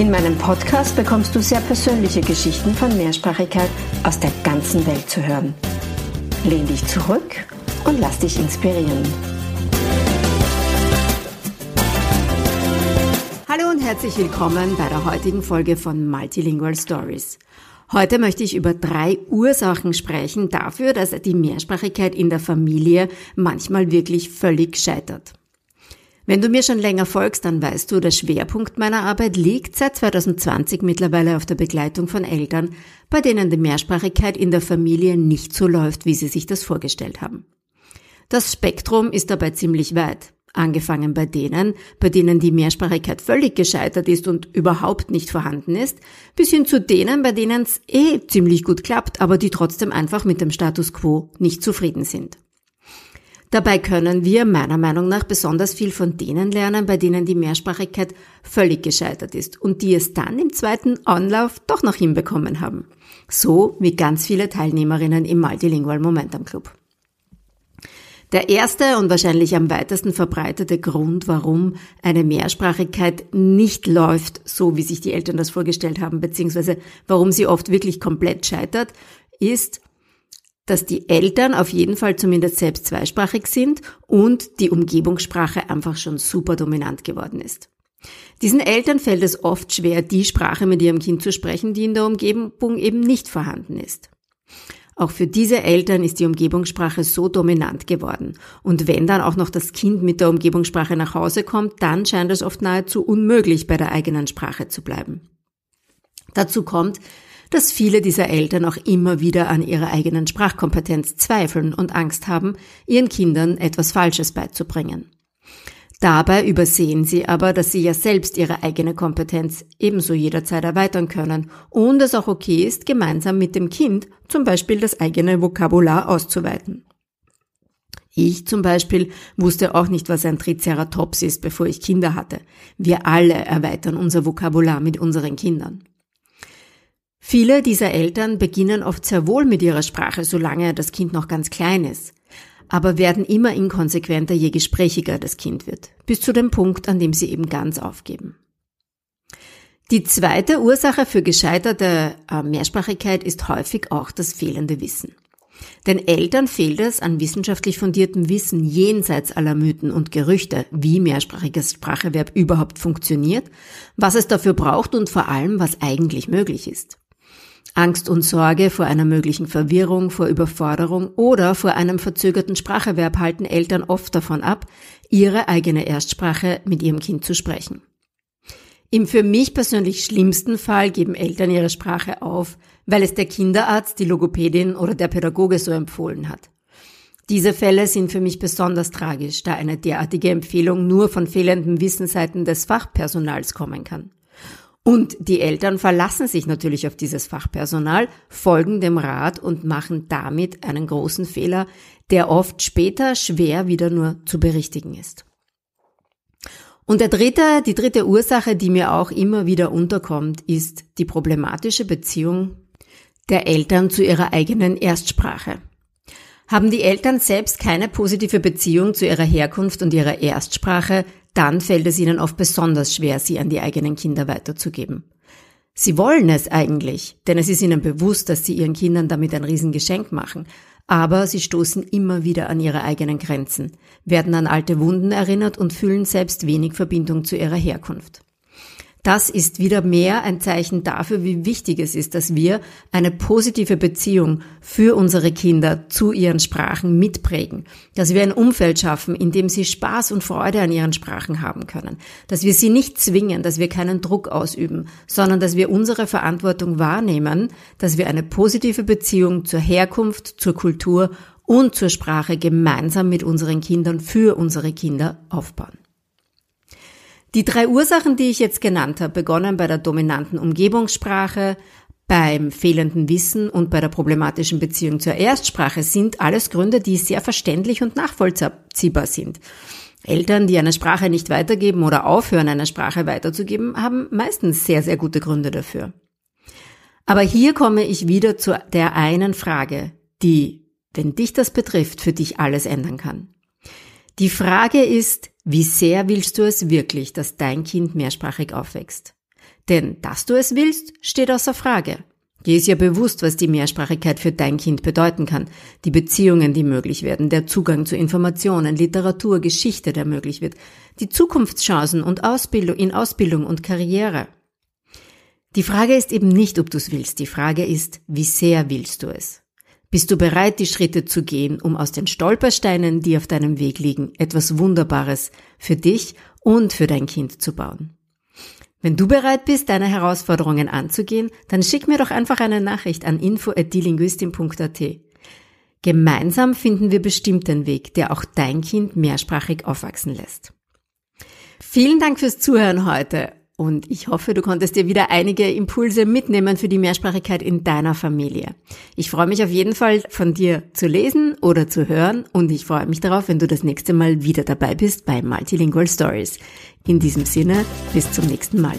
In meinem Podcast bekommst du sehr persönliche Geschichten von Mehrsprachigkeit aus der ganzen Welt zu hören. Lehn dich zurück und lass dich inspirieren. Hallo und herzlich willkommen bei der heutigen Folge von Multilingual Stories. Heute möchte ich über drei Ursachen sprechen dafür, dass die Mehrsprachigkeit in der Familie manchmal wirklich völlig scheitert. Wenn du mir schon länger folgst, dann weißt du, der Schwerpunkt meiner Arbeit liegt seit 2020 mittlerweile auf der Begleitung von Eltern, bei denen die Mehrsprachigkeit in der Familie nicht so läuft, wie sie sich das vorgestellt haben. Das Spektrum ist dabei ziemlich weit. Angefangen bei denen, bei denen die Mehrsprachigkeit völlig gescheitert ist und überhaupt nicht vorhanden ist, bis hin zu denen, bei denen es eh ziemlich gut klappt, aber die trotzdem einfach mit dem Status quo nicht zufrieden sind. Dabei können wir meiner Meinung nach besonders viel von denen lernen, bei denen die Mehrsprachigkeit völlig gescheitert ist und die es dann im zweiten Anlauf doch noch hinbekommen haben. So wie ganz viele Teilnehmerinnen im Multilingual Momentum Club. Der erste und wahrscheinlich am weitesten verbreitete Grund, warum eine Mehrsprachigkeit nicht läuft, so wie sich die Eltern das vorgestellt haben, beziehungsweise warum sie oft wirklich komplett scheitert, ist, dass die Eltern auf jeden Fall zumindest selbst zweisprachig sind und die Umgebungssprache einfach schon super dominant geworden ist. Diesen Eltern fällt es oft schwer, die Sprache mit ihrem Kind zu sprechen, die in der Umgebung eben nicht vorhanden ist. Auch für diese Eltern ist die Umgebungssprache so dominant geworden. Und wenn dann auch noch das Kind mit der Umgebungssprache nach Hause kommt, dann scheint es oft nahezu unmöglich, bei der eigenen Sprache zu bleiben. Dazu kommt, dass viele dieser Eltern auch immer wieder an ihrer eigenen Sprachkompetenz zweifeln und Angst haben, ihren Kindern etwas Falsches beizubringen. Dabei übersehen sie aber, dass sie ja selbst ihre eigene Kompetenz ebenso jederzeit erweitern können und es auch okay ist, gemeinsam mit dem Kind zum Beispiel das eigene Vokabular auszuweiten. Ich zum Beispiel wusste auch nicht, was ein Triceratops ist, bevor ich Kinder hatte. Wir alle erweitern unser Vokabular mit unseren Kindern. Viele dieser Eltern beginnen oft sehr wohl mit ihrer Sprache, solange das Kind noch ganz klein ist, aber werden immer inkonsequenter, je gesprächiger das Kind wird, bis zu dem Punkt, an dem sie eben ganz aufgeben. Die zweite Ursache für gescheiterte äh, Mehrsprachigkeit ist häufig auch das fehlende Wissen. Den Eltern fehlt es an wissenschaftlich fundiertem Wissen jenseits aller Mythen und Gerüchte, wie mehrsprachiges Spracherwerb überhaupt funktioniert, was es dafür braucht und vor allem, was eigentlich möglich ist. Angst und Sorge vor einer möglichen Verwirrung, vor Überforderung oder vor einem verzögerten Spracherwerb halten Eltern oft davon ab, ihre eigene Erstsprache mit ihrem Kind zu sprechen. Im für mich persönlich schlimmsten Fall geben Eltern ihre Sprache auf, weil es der Kinderarzt, die Logopädin oder der Pädagoge so empfohlen hat. Diese Fälle sind für mich besonders tragisch, da eine derartige Empfehlung nur von fehlendem Wissen seiten des Fachpersonals kommen kann. Und die Eltern verlassen sich natürlich auf dieses Fachpersonal, folgen dem Rat und machen damit einen großen Fehler, der oft später schwer wieder nur zu berichtigen ist. Und der dritte, die dritte Ursache, die mir auch immer wieder unterkommt, ist die problematische Beziehung der Eltern zu ihrer eigenen Erstsprache. Haben die Eltern selbst keine positive Beziehung zu ihrer Herkunft und ihrer Erstsprache, dann fällt es ihnen oft besonders schwer, sie an die eigenen Kinder weiterzugeben. Sie wollen es eigentlich, denn es ist ihnen bewusst, dass sie ihren Kindern damit ein Riesengeschenk machen, aber sie stoßen immer wieder an ihre eigenen Grenzen, werden an alte Wunden erinnert und fühlen selbst wenig Verbindung zu ihrer Herkunft. Das ist wieder mehr ein Zeichen dafür, wie wichtig es ist, dass wir eine positive Beziehung für unsere Kinder zu ihren Sprachen mitprägen, dass wir ein Umfeld schaffen, in dem sie Spaß und Freude an ihren Sprachen haben können, dass wir sie nicht zwingen, dass wir keinen Druck ausüben, sondern dass wir unsere Verantwortung wahrnehmen, dass wir eine positive Beziehung zur Herkunft, zur Kultur und zur Sprache gemeinsam mit unseren Kindern für unsere Kinder aufbauen. Die drei Ursachen, die ich jetzt genannt habe, begonnen bei der dominanten Umgebungssprache, beim fehlenden Wissen und bei der problematischen Beziehung zur Erstsprache sind alles Gründe, die sehr verständlich und nachvollziehbar sind. Eltern, die eine Sprache nicht weitergeben oder aufhören, eine Sprache weiterzugeben, haben meistens sehr, sehr gute Gründe dafür. Aber hier komme ich wieder zu der einen Frage, die, wenn dich das betrifft, für dich alles ändern kann. Die Frage ist, wie sehr willst du es wirklich, dass dein Kind mehrsprachig aufwächst? Denn dass du es willst, steht außer Frage. Dir ist ja bewusst, was die Mehrsprachigkeit für dein Kind bedeuten kann. Die Beziehungen, die möglich werden, der Zugang zu Informationen, Literatur, Geschichte, der möglich wird, die Zukunftschancen und Ausbildung in Ausbildung und Karriere. Die Frage ist eben nicht, ob du es willst. Die Frage ist, wie sehr willst du es? Bist du bereit, die Schritte zu gehen, um aus den Stolpersteinen, die auf deinem Weg liegen, etwas Wunderbares für dich und für dein Kind zu bauen? Wenn du bereit bist, deine Herausforderungen anzugehen, dann schick mir doch einfach eine Nachricht an info@dilinguistin.at. Gemeinsam finden wir bestimmt den Weg, der auch dein Kind mehrsprachig aufwachsen lässt. Vielen Dank fürs Zuhören heute und ich hoffe, du konntest dir wieder einige Impulse mitnehmen für die Mehrsprachigkeit in deiner Familie. Ich freue mich auf jeden Fall von dir zu lesen oder zu hören und ich freue mich darauf, wenn du das nächste Mal wieder dabei bist bei Multilingual Stories. In diesem Sinne, bis zum nächsten Mal.